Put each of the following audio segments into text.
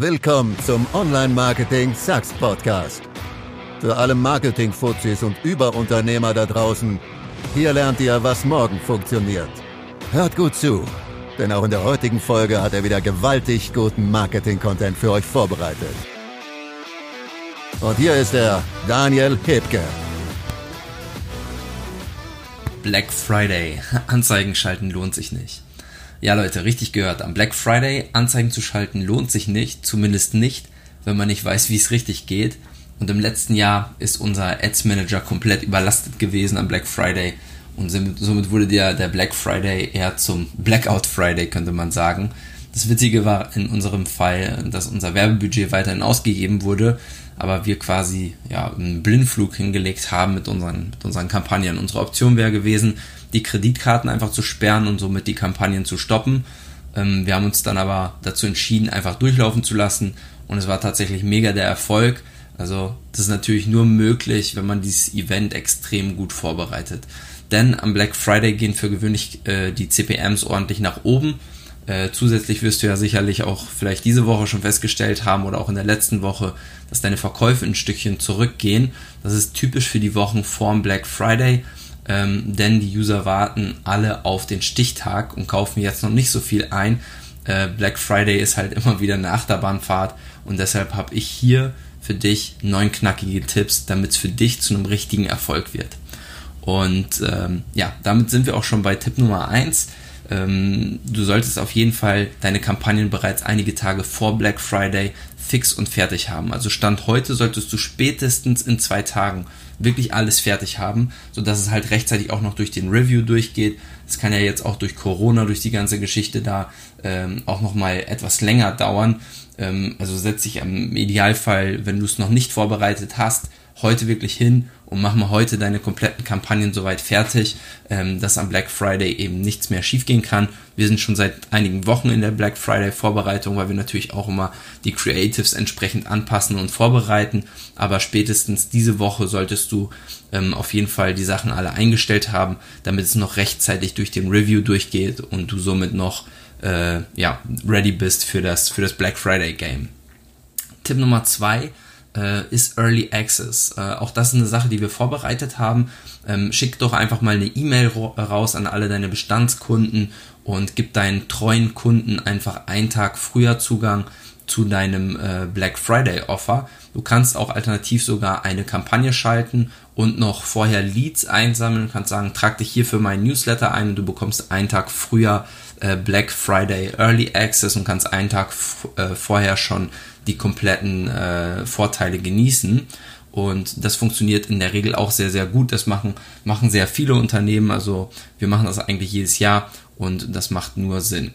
Willkommen zum Online-Marketing Sucks Podcast. Für alle Marketing-Fuzis und Überunternehmer da draußen, hier lernt ihr, was morgen funktioniert. Hört gut zu, denn auch in der heutigen Folge hat er wieder gewaltig guten Marketing-Content für euch vorbereitet. Und hier ist er, Daniel Hebke. Black Friday. Anzeigen schalten lohnt sich nicht. Ja, Leute, richtig gehört. Am Black Friday Anzeigen zu schalten lohnt sich nicht, zumindest nicht, wenn man nicht weiß, wie es richtig geht. Und im letzten Jahr ist unser Ads Manager komplett überlastet gewesen am Black Friday. Und somit wurde der, der Black Friday eher zum Blackout Friday, könnte man sagen. Das Witzige war in unserem Fall, dass unser Werbebudget weiterhin ausgegeben wurde, aber wir quasi ja, einen Blindflug hingelegt haben mit unseren, mit unseren Kampagnen. Unsere Option wäre gewesen, die Kreditkarten einfach zu sperren und somit die Kampagnen zu stoppen. Ähm, wir haben uns dann aber dazu entschieden, einfach durchlaufen zu lassen und es war tatsächlich mega der Erfolg. Also das ist natürlich nur möglich, wenn man dieses Event extrem gut vorbereitet. Denn am Black Friday gehen für gewöhnlich äh, die CPMs ordentlich nach oben. Äh, zusätzlich wirst du ja sicherlich auch vielleicht diese Woche schon festgestellt haben oder auch in der letzten Woche, dass deine Verkäufe ein Stückchen zurückgehen. Das ist typisch für die Wochen vorm Black Friday, ähm, denn die User warten alle auf den Stichtag und kaufen jetzt noch nicht so viel ein. Äh, Black Friday ist halt immer wieder eine Achterbahnfahrt und deshalb habe ich hier für dich neun knackige Tipps, damit es für dich zu einem richtigen Erfolg wird. Und ähm, ja, damit sind wir auch schon bei Tipp Nummer eins ähm, du solltest auf jeden Fall deine Kampagnen bereits einige Tage vor Black Friday fix und fertig haben. Also Stand heute solltest du spätestens in zwei Tagen wirklich alles fertig haben, sodass es halt rechtzeitig auch noch durch den Review durchgeht. Es kann ja jetzt auch durch Corona, durch die ganze Geschichte da ähm, auch nochmal etwas länger dauern. Ähm, also setz dich im Idealfall, wenn du es noch nicht vorbereitet hast, heute wirklich hin und mach mal heute deine kompletten Kampagnen soweit fertig, ähm, dass am Black Friday eben nichts mehr schiefgehen kann. Wir sind schon seit einigen Wochen in der Black Friday Vorbereitung, weil wir natürlich auch immer die Creatives entsprechend anpassen und vorbereiten. Aber spätestens diese Woche solltest du ähm, auf jeden Fall die Sachen alle eingestellt haben, damit es noch rechtzeitig durch den Review durchgeht und du somit noch äh, ja, ready bist für das, für das Black Friday Game. Tipp Nummer zwei äh, ist Early Access. Äh, auch das ist eine Sache, die wir vorbereitet haben. Ähm, schick doch einfach mal eine E-Mail raus an alle deine Bestandskunden und gib deinen treuen Kunden einfach einen Tag früher Zugang zu deinem äh, Black Friday Offer. Du kannst auch alternativ sogar eine Kampagne schalten und noch vorher Leads einsammeln. Du kannst sagen, trag dich hier für meinen Newsletter ein und du bekommst einen Tag früher äh, Black Friday Early Access und kannst einen Tag äh, vorher schon die kompletten äh, Vorteile genießen. Und das funktioniert in der Regel auch sehr, sehr gut. Das machen, machen sehr viele Unternehmen. Also wir machen das eigentlich jedes Jahr und das macht nur Sinn.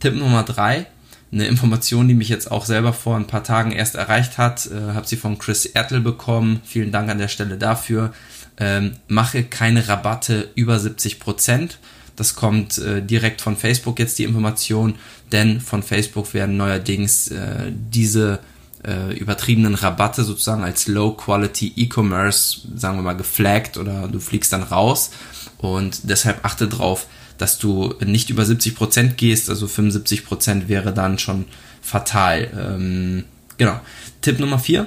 Tipp Nummer drei, eine Information, die mich jetzt auch selber vor ein paar Tagen erst erreicht hat, äh, habe sie von Chris Ertel bekommen. Vielen Dank an der Stelle dafür. Ähm, mache keine Rabatte über 70 Prozent. Das kommt äh, direkt von Facebook jetzt die Information, denn von Facebook werden neuerdings äh, diese äh, übertriebenen Rabatte sozusagen als Low-Quality E-Commerce, sagen wir mal, geflaggt oder du fliegst dann raus. Und deshalb achte drauf, dass du nicht über 70% gehst, also 75% wäre dann schon fatal. Ähm, genau. Tipp Nummer 4.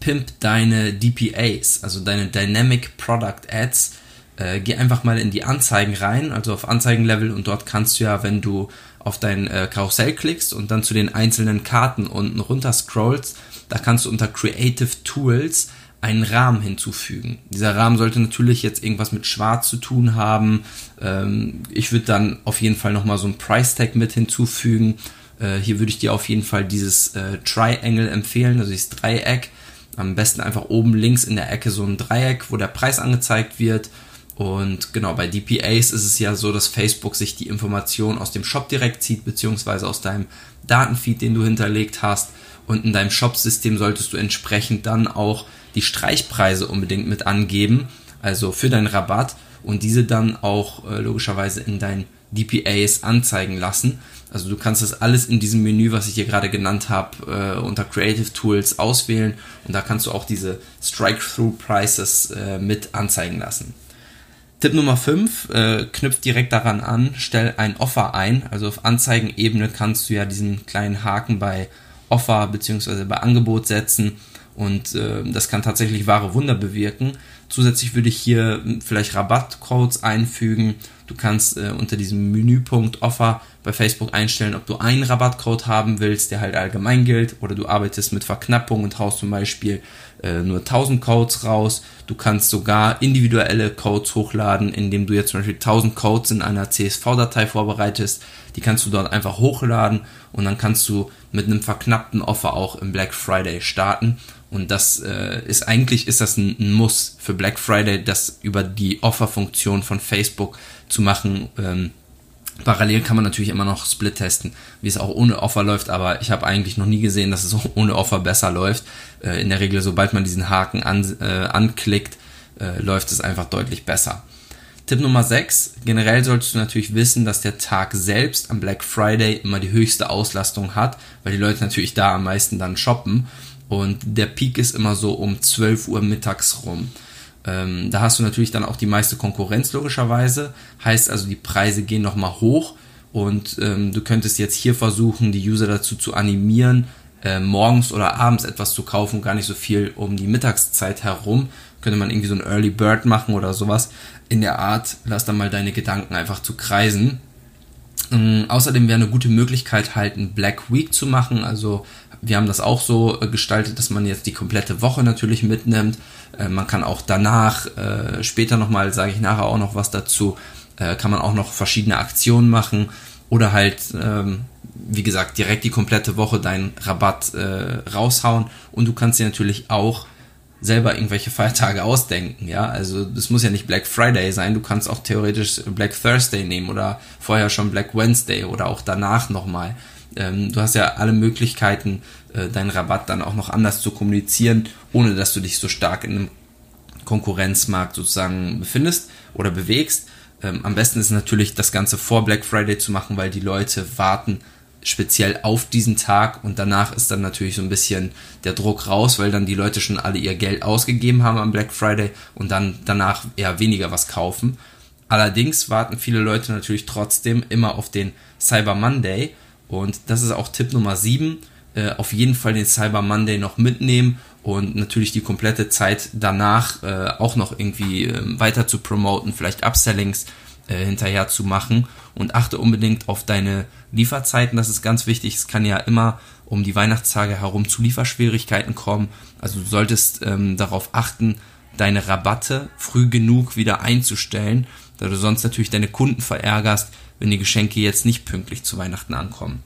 Pimp deine DPAs, also deine Dynamic Product Ads äh, geh einfach mal in die Anzeigen rein, also auf Anzeigenlevel und dort kannst du ja, wenn du auf dein äh, Karussell klickst und dann zu den einzelnen Karten unten runter scrollst, da kannst du unter Creative Tools einen Rahmen hinzufügen. Dieser Rahmen sollte natürlich jetzt irgendwas mit Schwarz zu tun haben. Ähm, ich würde dann auf jeden Fall nochmal so ein Price Tag mit hinzufügen. Äh, hier würde ich dir auf jeden Fall dieses äh, Triangle empfehlen, also dieses Dreieck. Am besten einfach oben links in der Ecke so ein Dreieck, wo der Preis angezeigt wird und genau, bei DPAs ist es ja so, dass Facebook sich die Information aus dem Shop direkt zieht, beziehungsweise aus deinem Datenfeed, den du hinterlegt hast. Und in deinem Shop-System solltest du entsprechend dann auch die Streichpreise unbedingt mit angeben, also für deinen Rabatt und diese dann auch äh, logischerweise in deinen DPAs anzeigen lassen. Also du kannst das alles in diesem Menü, was ich hier gerade genannt habe, äh, unter Creative Tools auswählen und da kannst du auch diese Strike-Through Prices äh, mit anzeigen lassen. Tipp Nummer 5 äh, knüpft direkt daran an, stell ein Offer ein. Also auf Anzeigenebene kannst du ja diesen kleinen Haken bei Offer bzw. bei Angebot setzen und äh, das kann tatsächlich wahre Wunder bewirken. Zusätzlich würde ich hier vielleicht Rabattcodes einfügen. Du kannst äh, unter diesem Menüpunkt Offer bei Facebook einstellen, ob du einen Rabattcode haben willst, der halt allgemein gilt, oder du arbeitest mit Verknappung und haust zum Beispiel äh, nur 1000 Codes raus. Du kannst sogar individuelle Codes hochladen, indem du jetzt zum Beispiel 1000 Codes in einer CSV-Datei vorbereitest. Die kannst du dort einfach hochladen und dann kannst du mit einem verknappten Offer auch im Black Friday starten. Und das äh, ist eigentlich ist das ein, ein, Muss für Black Friday, das über die Offer-Funktion von Facebook zu machen. Ähm, Parallel kann man natürlich immer noch Split testen, wie es auch ohne Offer läuft, aber ich habe eigentlich noch nie gesehen, dass es ohne Offer besser läuft. Äh, in der Regel, sobald man diesen Haken an, äh, anklickt, äh, läuft es einfach deutlich besser. Tipp Nummer 6. Generell solltest du natürlich wissen, dass der Tag selbst am Black Friday immer die höchste Auslastung hat, weil die Leute natürlich da am meisten dann shoppen. Und der Peak ist immer so um 12 Uhr mittags rum. Ähm, da hast du natürlich dann auch die meiste Konkurrenz logischerweise. Heißt also, die Preise gehen nochmal hoch und ähm, du könntest jetzt hier versuchen, die User dazu zu animieren, äh, morgens oder abends etwas zu kaufen, gar nicht so viel um die Mittagszeit herum. Könnte man irgendwie so ein Early Bird machen oder sowas. In der Art, lass dann mal deine Gedanken einfach zu kreisen. Ähm, außerdem wäre eine gute Möglichkeit, halt ein Black Week zu machen. Also wir haben das auch so äh, gestaltet, dass man jetzt die komplette Woche natürlich mitnimmt. Äh, man kann auch danach, äh, später nochmal, sage ich nachher auch noch was dazu, äh, kann man auch noch verschiedene Aktionen machen oder halt, ähm, wie gesagt, direkt die komplette Woche deinen Rabatt äh, raushauen und du kannst dir natürlich auch selber irgendwelche Feiertage ausdenken, ja. Also das muss ja nicht Black Friday sein, du kannst auch theoretisch Black Thursday nehmen oder vorher schon Black Wednesday oder auch danach nochmal. Ähm, du hast ja alle Möglichkeiten, äh, deinen Rabatt dann auch noch anders zu kommunizieren, ohne dass du dich so stark in einem Konkurrenzmarkt sozusagen befindest oder bewegst. Ähm, am besten ist natürlich das Ganze vor Black Friday zu machen, weil die Leute warten speziell auf diesen Tag und danach ist dann natürlich so ein bisschen der Druck raus, weil dann die Leute schon alle ihr Geld ausgegeben haben am Black Friday und dann danach eher weniger was kaufen. Allerdings warten viele Leute natürlich trotzdem immer auf den Cyber Monday und das ist auch Tipp Nummer 7. Äh, auf jeden Fall den Cyber Monday noch mitnehmen und natürlich die komplette Zeit danach äh, auch noch irgendwie äh, weiter zu promoten, vielleicht Upsellings äh, hinterher zu machen und achte unbedingt auf deine Lieferzeiten, das ist ganz wichtig. Es kann ja immer um die Weihnachtstage herum zu Lieferschwierigkeiten kommen. Also du solltest ähm, darauf achten, deine Rabatte früh genug wieder einzustellen, da du sonst natürlich deine Kunden verärgerst, wenn die Geschenke jetzt nicht pünktlich zu Weihnachten ankommen.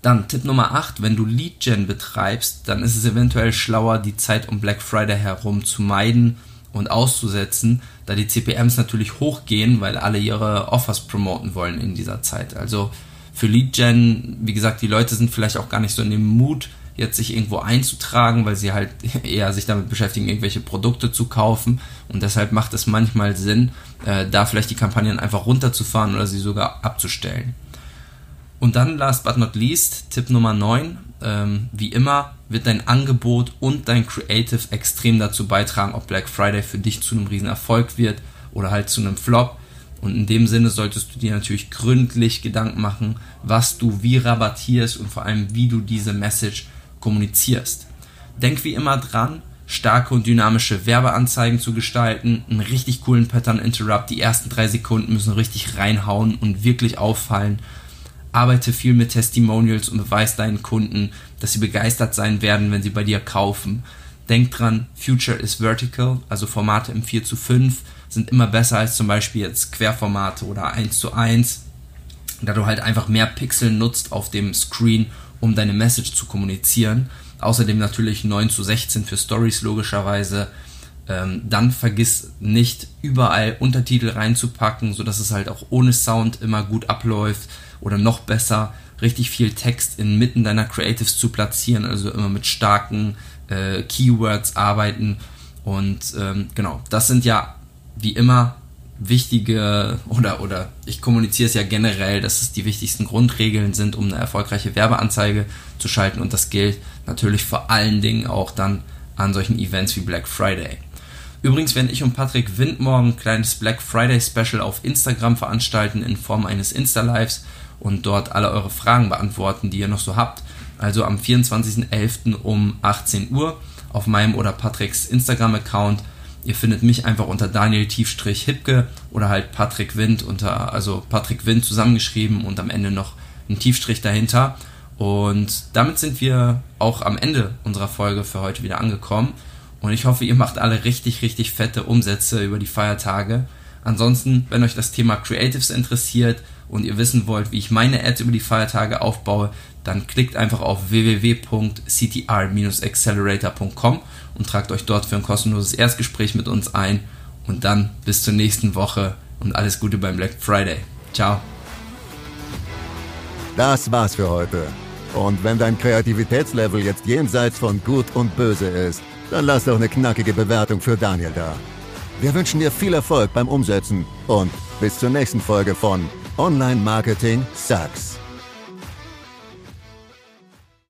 Dann Tipp Nummer 8, wenn du Lead Gen betreibst, dann ist es eventuell schlauer, die Zeit um Black Friday herum zu meiden und auszusetzen, da die CPMs natürlich hochgehen, weil alle ihre Offers promoten wollen in dieser Zeit. Also für Lead Gen, wie gesagt, die Leute sind vielleicht auch gar nicht so in dem Mut, jetzt sich irgendwo einzutragen, weil sie halt eher sich damit beschäftigen, irgendwelche Produkte zu kaufen. Und deshalb macht es manchmal Sinn, äh, da vielleicht die Kampagnen einfach runterzufahren oder sie sogar abzustellen. Und dann, last but not least, Tipp Nummer 9. Ähm, wie immer wird dein Angebot und dein Creative extrem dazu beitragen, ob Black Friday für dich zu einem riesen Erfolg wird oder halt zu einem Flop. Und in dem Sinne solltest du dir natürlich gründlich Gedanken machen, was du wie rabattierst und vor allem wie du diese Message kommunizierst. Denk wie immer dran, starke und dynamische Werbeanzeigen zu gestalten, einen richtig coolen Pattern Interrupt, die ersten drei Sekunden müssen richtig reinhauen und wirklich auffallen arbeite viel mit Testimonials und beweis deinen Kunden, dass sie begeistert sein werden, wenn sie bei dir kaufen. Denk dran, Future is vertical, also Formate im 4 zu 5 sind immer besser als zum Beispiel jetzt Querformate oder 1 zu 1, da du halt einfach mehr Pixel nutzt auf dem Screen, um deine Message zu kommunizieren. Außerdem natürlich 9 zu 16 für Stories logischerweise. Ähm, dann vergiss nicht überall Untertitel reinzupacken, sodass es halt auch ohne Sound immer gut abläuft oder noch besser richtig viel Text inmitten deiner Creatives zu platzieren, also immer mit starken äh, Keywords arbeiten. Und ähm, genau, das sind ja wie immer wichtige oder oder ich kommuniziere es ja generell, dass es die wichtigsten Grundregeln sind, um eine erfolgreiche Werbeanzeige zu schalten und das gilt natürlich vor allen Dingen auch dann an solchen Events wie Black Friday. Übrigens werden ich und Patrick Wind morgen ein kleines Black Friday Special auf Instagram veranstalten in Form eines Insta-Lives und dort alle eure Fragen beantworten, die ihr noch so habt. also am 24.11. um 18 Uhr auf meinem oder Patricks Instagram-Account. Ihr findet mich einfach unter Daniel Tiefstrich Hipke oder halt Patrick Wind unter, also Patrick Wind zusammengeschrieben und am Ende noch ein Tiefstrich dahinter. Und damit sind wir auch am Ende unserer Folge für heute wieder angekommen. Und ich hoffe, ihr macht alle richtig, richtig fette Umsätze über die Feiertage. Ansonsten, wenn euch das Thema Creatives interessiert und ihr wissen wollt, wie ich meine Ads über die Feiertage aufbaue, dann klickt einfach auf www.ctr-accelerator.com und tragt euch dort für ein kostenloses Erstgespräch mit uns ein. Und dann bis zur nächsten Woche und alles Gute beim Black Friday. Ciao. Das war's für heute. Und wenn dein Kreativitätslevel jetzt jenseits von Gut und Böse ist, dann lass doch eine knackige Bewertung für Daniel da. Wir wünschen dir viel Erfolg beim Umsetzen und bis zur nächsten Folge von Online Marketing Sucks.